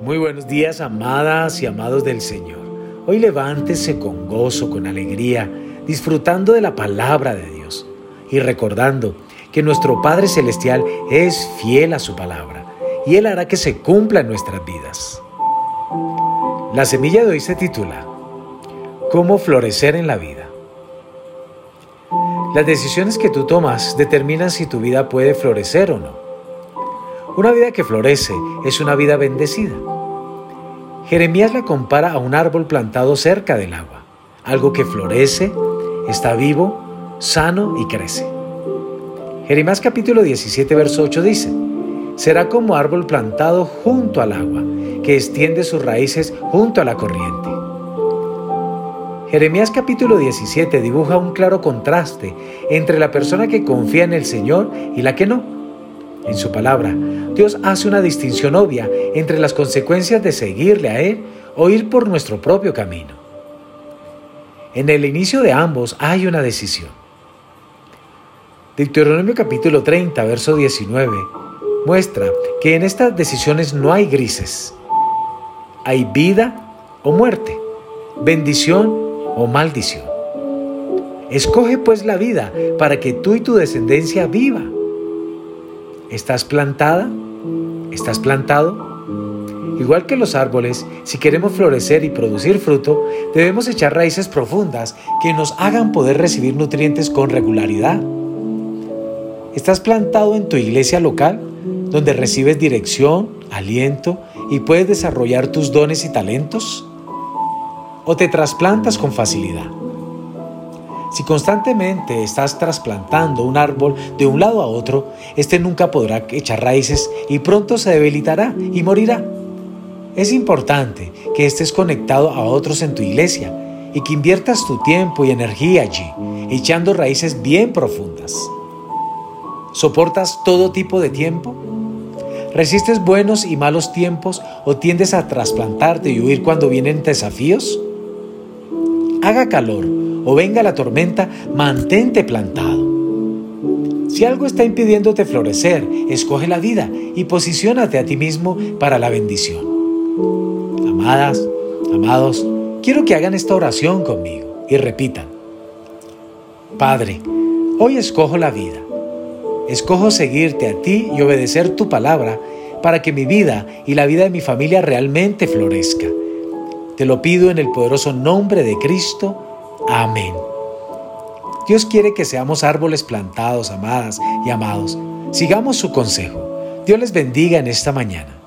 Muy buenos días, amadas y amados del Señor. Hoy levántese con gozo, con alegría, disfrutando de la palabra de Dios y recordando que nuestro Padre Celestial es fiel a su palabra y Él hará que se cumpla en nuestras vidas. La semilla de hoy se titula ¿Cómo florecer en la vida? Las decisiones que tú tomas determinan si tu vida puede florecer o no. Una vida que florece es una vida bendecida. Jeremías la compara a un árbol plantado cerca del agua, algo que florece, está vivo, sano y crece. Jeremías capítulo 17, verso 8 dice, será como árbol plantado junto al agua, que extiende sus raíces junto a la corriente. Jeremías capítulo 17 dibuja un claro contraste entre la persona que confía en el Señor y la que no. En su palabra, Dios hace una distinción obvia entre las consecuencias de seguirle a Él o ir por nuestro propio camino. En el inicio de ambos hay una decisión. Deuteronomio capítulo 30, verso 19, muestra que en estas decisiones no hay grises. Hay vida o muerte, bendición o maldición. Escoge pues la vida para que tú y tu descendencia viva. ¿Estás plantada? ¿Estás plantado? Igual que los árboles, si queremos florecer y producir fruto, debemos echar raíces profundas que nos hagan poder recibir nutrientes con regularidad. ¿Estás plantado en tu iglesia local, donde recibes dirección, aliento y puedes desarrollar tus dones y talentos? o te trasplantas con facilidad. Si constantemente estás trasplantando un árbol de un lado a otro, este nunca podrá echar raíces y pronto se debilitará y morirá. Es importante que estés conectado a otros en tu iglesia y que inviertas tu tiempo y energía allí, echando raíces bien profundas. ¿Soportas todo tipo de tiempo? ¿Resistes buenos y malos tiempos o tiendes a trasplantarte y huir cuando vienen desafíos? haga calor o venga la tormenta, mantente plantado. Si algo está impidiéndote florecer, escoge la vida y posiciónate a ti mismo para la bendición. Amadas, amados, quiero que hagan esta oración conmigo y repitan. Padre, hoy escojo la vida. Escojo seguirte a ti y obedecer tu palabra para que mi vida y la vida de mi familia realmente florezca te lo pido en el poderoso nombre de Cristo. Amén. Dios quiere que seamos árboles plantados, amadas y amados. Sigamos su consejo. Dios les bendiga en esta mañana.